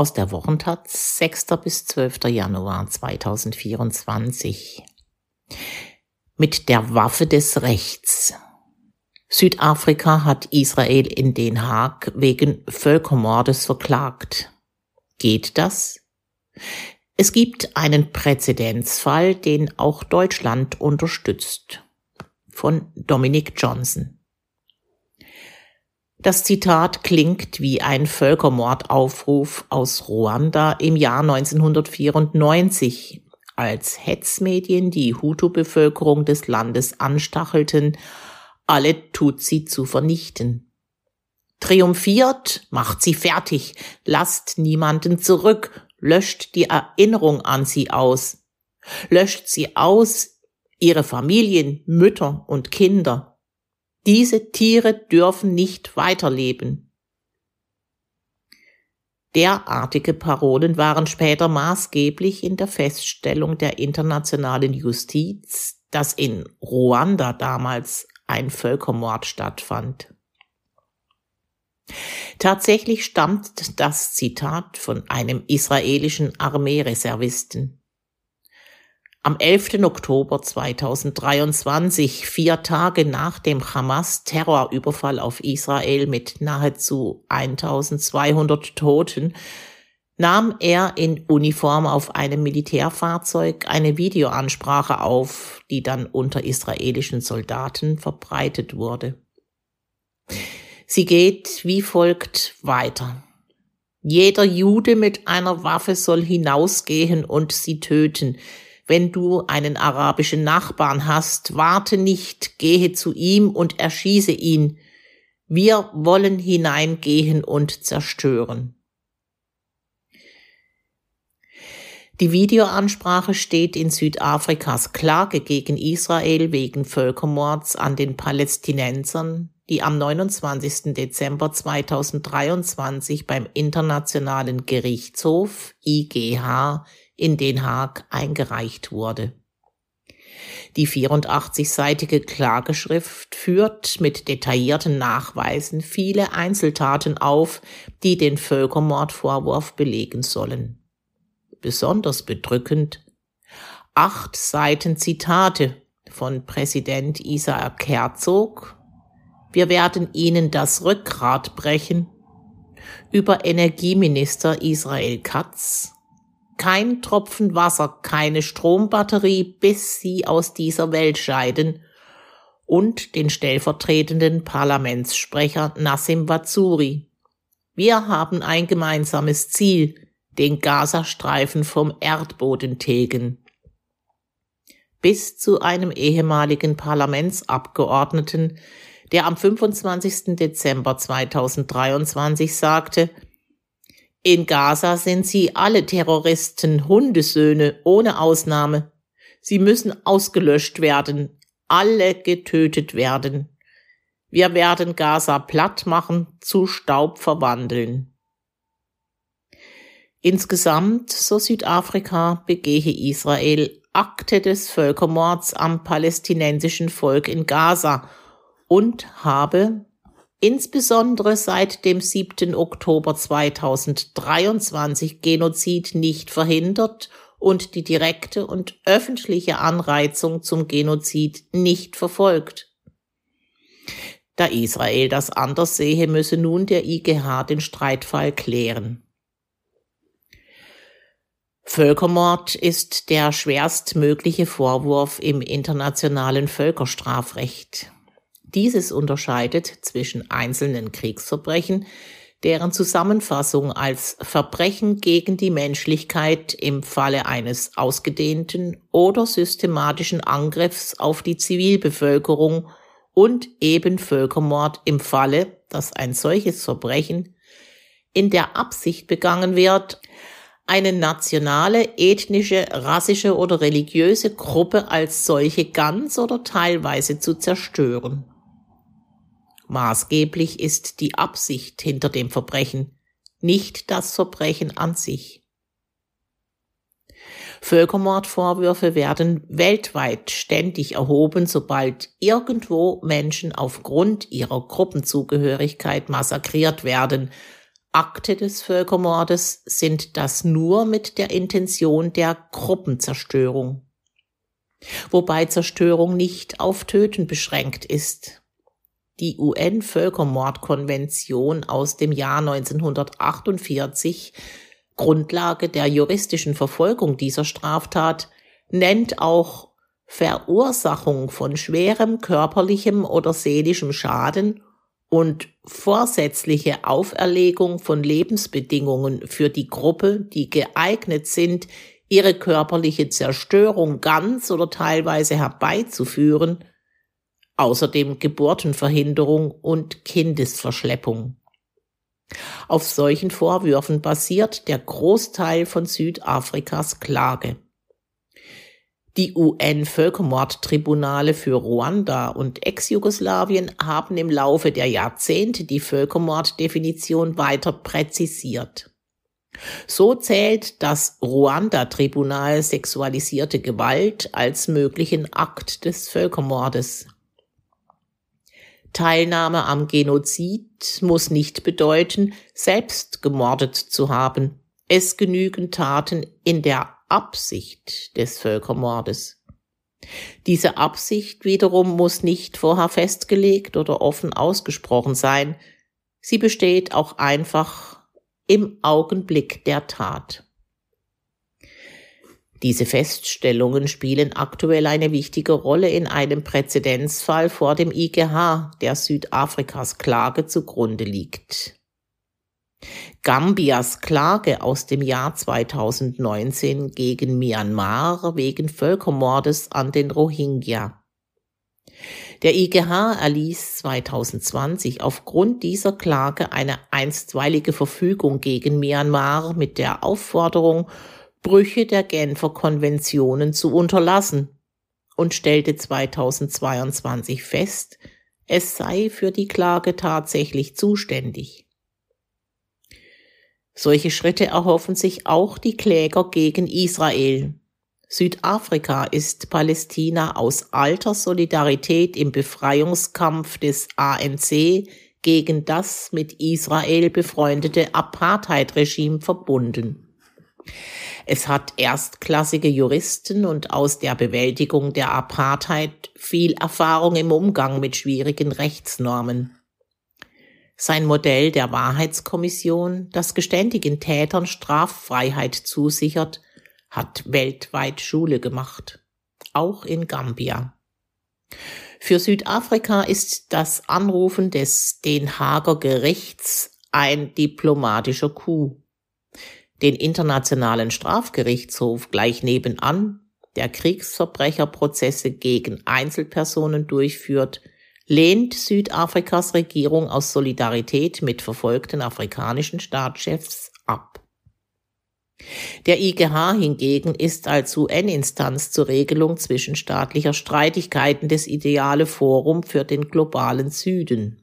aus der Wochentaz 6. bis 12. Januar 2024. Mit der Waffe des Rechts. Südafrika hat Israel in Den Haag wegen Völkermordes verklagt. Geht das? Es gibt einen Präzedenzfall, den auch Deutschland unterstützt. Von Dominic Johnson. Das Zitat klingt wie ein Völkermordaufruf aus Ruanda im Jahr 1994, als Hetzmedien die Hutu-Bevölkerung des Landes anstachelten, alle Tutsi zu vernichten. Triumphiert, macht sie fertig, lasst niemanden zurück, löscht die Erinnerung an sie aus, löscht sie aus, ihre Familien, Mütter und Kinder, diese Tiere dürfen nicht weiterleben. Derartige Parolen waren später maßgeblich in der Feststellung der internationalen Justiz, dass in Ruanda damals ein Völkermord stattfand. Tatsächlich stammt das Zitat von einem israelischen Armeereservisten. Am 11. Oktober 2023, vier Tage nach dem Hamas-Terrorüberfall auf Israel mit nahezu 1200 Toten, nahm er in Uniform auf einem Militärfahrzeug eine Videoansprache auf, die dann unter israelischen Soldaten verbreitet wurde. Sie geht wie folgt weiter. Jeder Jude mit einer Waffe soll hinausgehen und sie töten, wenn du einen arabischen Nachbarn hast, warte nicht, gehe zu ihm und erschieße ihn. Wir wollen hineingehen und zerstören. Die Videoansprache steht in Südafrikas Klage gegen Israel wegen Völkermords an den Palästinensern, die am 29. Dezember 2023 beim Internationalen Gerichtshof IGH in Den Haag eingereicht wurde. Die 84-seitige Klageschrift führt mit detaillierten Nachweisen viele Einzeltaten auf, die den Völkermordvorwurf belegen sollen. Besonders bedrückend acht Seiten Zitate von Präsident Isaac Herzog. Wir werden Ihnen das Rückgrat brechen. Über Energieminister Israel Katz kein Tropfen Wasser, keine Strombatterie, bis sie aus dieser Welt scheiden, und den stellvertretenden Parlamentssprecher Nassim Wazuri. Wir haben ein gemeinsames Ziel, den Gazastreifen vom Erdboden tilgen. Bis zu einem ehemaligen Parlamentsabgeordneten, der am 25. Dezember 2023 sagte, in Gaza sind sie alle Terroristen Hundesöhne ohne Ausnahme. Sie müssen ausgelöscht werden, alle getötet werden. Wir werden Gaza platt machen, zu Staub verwandeln. Insgesamt, so Südafrika, begehe Israel Akte des Völkermords am palästinensischen Volk in Gaza und habe insbesondere seit dem 7. Oktober 2023 Genozid nicht verhindert und die direkte und öffentliche Anreizung zum Genozid nicht verfolgt. Da Israel das anders sehe, müsse nun der IGH den Streitfall klären. Völkermord ist der schwerstmögliche Vorwurf im internationalen Völkerstrafrecht. Dieses unterscheidet zwischen einzelnen Kriegsverbrechen, deren Zusammenfassung als Verbrechen gegen die Menschlichkeit im Falle eines ausgedehnten oder systematischen Angriffs auf die Zivilbevölkerung und eben Völkermord im Falle, dass ein solches Verbrechen in der Absicht begangen wird, eine nationale, ethnische, rassische oder religiöse Gruppe als solche ganz oder teilweise zu zerstören. Maßgeblich ist die Absicht hinter dem Verbrechen, nicht das Verbrechen an sich. Völkermordvorwürfe werden weltweit ständig erhoben, sobald irgendwo Menschen aufgrund ihrer Gruppenzugehörigkeit massakriert werden, Akte des Völkermordes sind das nur mit der Intention der Gruppenzerstörung. Wobei Zerstörung nicht auf Töten beschränkt ist. Die UN-Völkermordkonvention aus dem Jahr 1948, Grundlage der juristischen Verfolgung dieser Straftat, nennt auch Verursachung von schwerem körperlichem oder seelischem Schaden und vorsätzliche Auferlegung von Lebensbedingungen für die Gruppe, die geeignet sind, ihre körperliche Zerstörung ganz oder teilweise herbeizuführen, außerdem Geburtenverhinderung und Kindesverschleppung. Auf solchen Vorwürfen basiert der Großteil von Südafrikas Klage. Die UN-Völkermordtribunale für Ruanda und Ex-Jugoslawien haben im Laufe der Jahrzehnte die Völkermorddefinition weiter präzisiert. So zählt das Ruanda-Tribunal sexualisierte Gewalt als möglichen Akt des Völkermordes. Teilnahme am Genozid muss nicht bedeuten, selbst gemordet zu haben. Es genügen Taten in der Absicht des Völkermordes. Diese Absicht wiederum muss nicht vorher festgelegt oder offen ausgesprochen sein. Sie besteht auch einfach im Augenblick der Tat. Diese Feststellungen spielen aktuell eine wichtige Rolle in einem Präzedenzfall vor dem IGH, der Südafrikas Klage zugrunde liegt. Gambias Klage aus dem Jahr 2019 gegen Myanmar wegen Völkermordes an den Rohingya. Der IGH erließ 2020 aufgrund dieser Klage eine einstweilige Verfügung gegen Myanmar mit der Aufforderung, Brüche der Genfer Konventionen zu unterlassen und stellte 2022 fest, es sei für die Klage tatsächlich zuständig. Solche Schritte erhoffen sich auch die Kläger gegen Israel. Südafrika ist Palästina aus alter Solidarität im Befreiungskampf des ANC gegen das mit Israel befreundete Apartheid-Regime verbunden. Es hat erstklassige Juristen und aus der Bewältigung der Apartheid viel Erfahrung im Umgang mit schwierigen Rechtsnormen. Sein Modell der Wahrheitskommission, das geständigen Tätern Straffreiheit zusichert, hat weltweit Schule gemacht. Auch in Gambia. Für Südafrika ist das Anrufen des Den Hager Gerichts ein diplomatischer Coup. Den Internationalen Strafgerichtshof gleich nebenan, der Kriegsverbrecherprozesse gegen Einzelpersonen durchführt, lehnt Südafrikas Regierung aus Solidarität mit verfolgten afrikanischen Staatschefs ab. Der IGH hingegen ist als UN-Instanz zur Regelung zwischenstaatlicher Streitigkeiten das ideale Forum für den globalen Süden.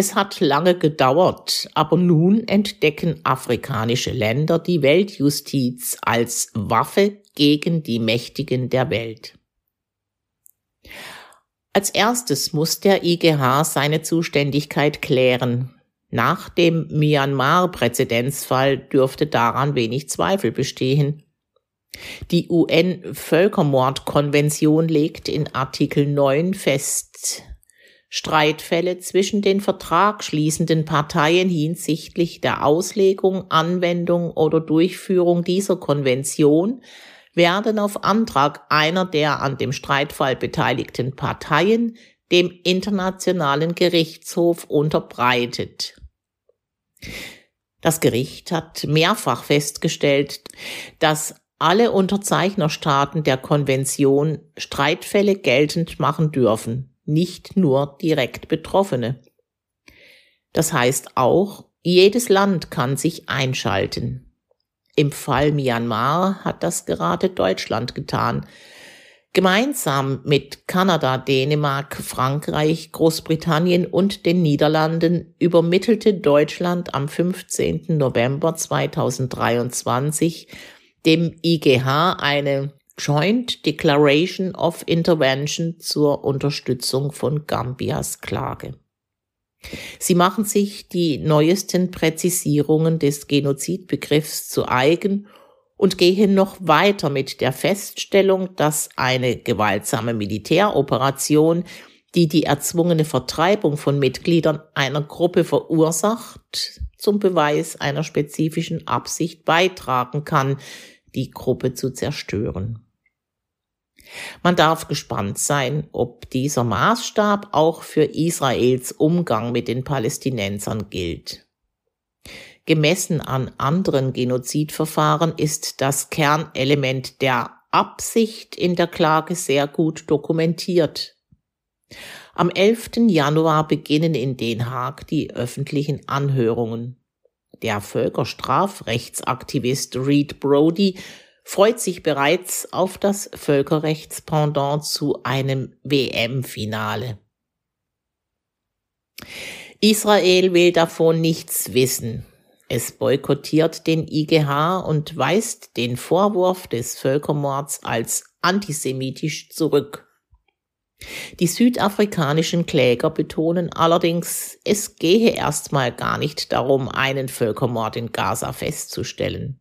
Es hat lange gedauert, aber nun entdecken afrikanische Länder die Weltjustiz als Waffe gegen die Mächtigen der Welt. Als erstes muss der IGH seine Zuständigkeit klären. Nach dem Myanmar-Präzedenzfall dürfte daran wenig Zweifel bestehen. Die UN-Völkermordkonvention legt in Artikel 9 fest, Streitfälle zwischen den vertragschließenden Parteien hinsichtlich der Auslegung, Anwendung oder Durchführung dieser Konvention werden auf Antrag einer der an dem Streitfall beteiligten Parteien dem Internationalen Gerichtshof unterbreitet. Das Gericht hat mehrfach festgestellt, dass alle Unterzeichnerstaaten der Konvention Streitfälle geltend machen dürfen, nicht nur direkt Betroffene. Das heißt auch, jedes Land kann sich einschalten. Im Fall Myanmar hat das gerade Deutschland getan. Gemeinsam mit Kanada, Dänemark, Frankreich, Großbritannien und den Niederlanden übermittelte Deutschland am 15. November 2023 dem IGH eine Joint Declaration of Intervention zur Unterstützung von Gambias Klage. Sie machen sich die neuesten Präzisierungen des Genozidbegriffs zu eigen und gehen noch weiter mit der Feststellung, dass eine gewaltsame Militäroperation, die die erzwungene Vertreibung von Mitgliedern einer Gruppe verursacht, zum Beweis einer spezifischen Absicht beitragen kann, die Gruppe zu zerstören. Man darf gespannt sein, ob dieser Maßstab auch für Israels Umgang mit den Palästinensern gilt. Gemessen an anderen Genozidverfahren ist das Kernelement der Absicht in der Klage sehr gut dokumentiert. Am 11. Januar beginnen in Den Haag die öffentlichen Anhörungen. Der Völkerstrafrechtsaktivist Reed Brody freut sich bereits auf das Völkerrechtspendant zu einem WM-Finale. Israel will davon nichts wissen. Es boykottiert den IGH und weist den Vorwurf des Völkermords als antisemitisch zurück. Die südafrikanischen Kläger betonen allerdings, es gehe erstmal gar nicht darum, einen Völkermord in Gaza festzustellen.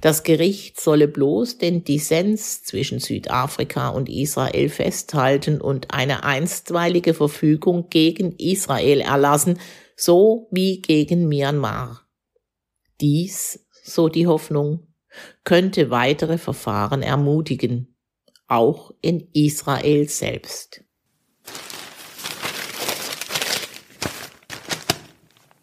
Das Gericht solle bloß den Dissens zwischen Südafrika und Israel festhalten und eine einstweilige Verfügung gegen Israel erlassen, so wie gegen Myanmar. Dies, so die Hoffnung, könnte weitere Verfahren ermutigen, auch in Israel selbst.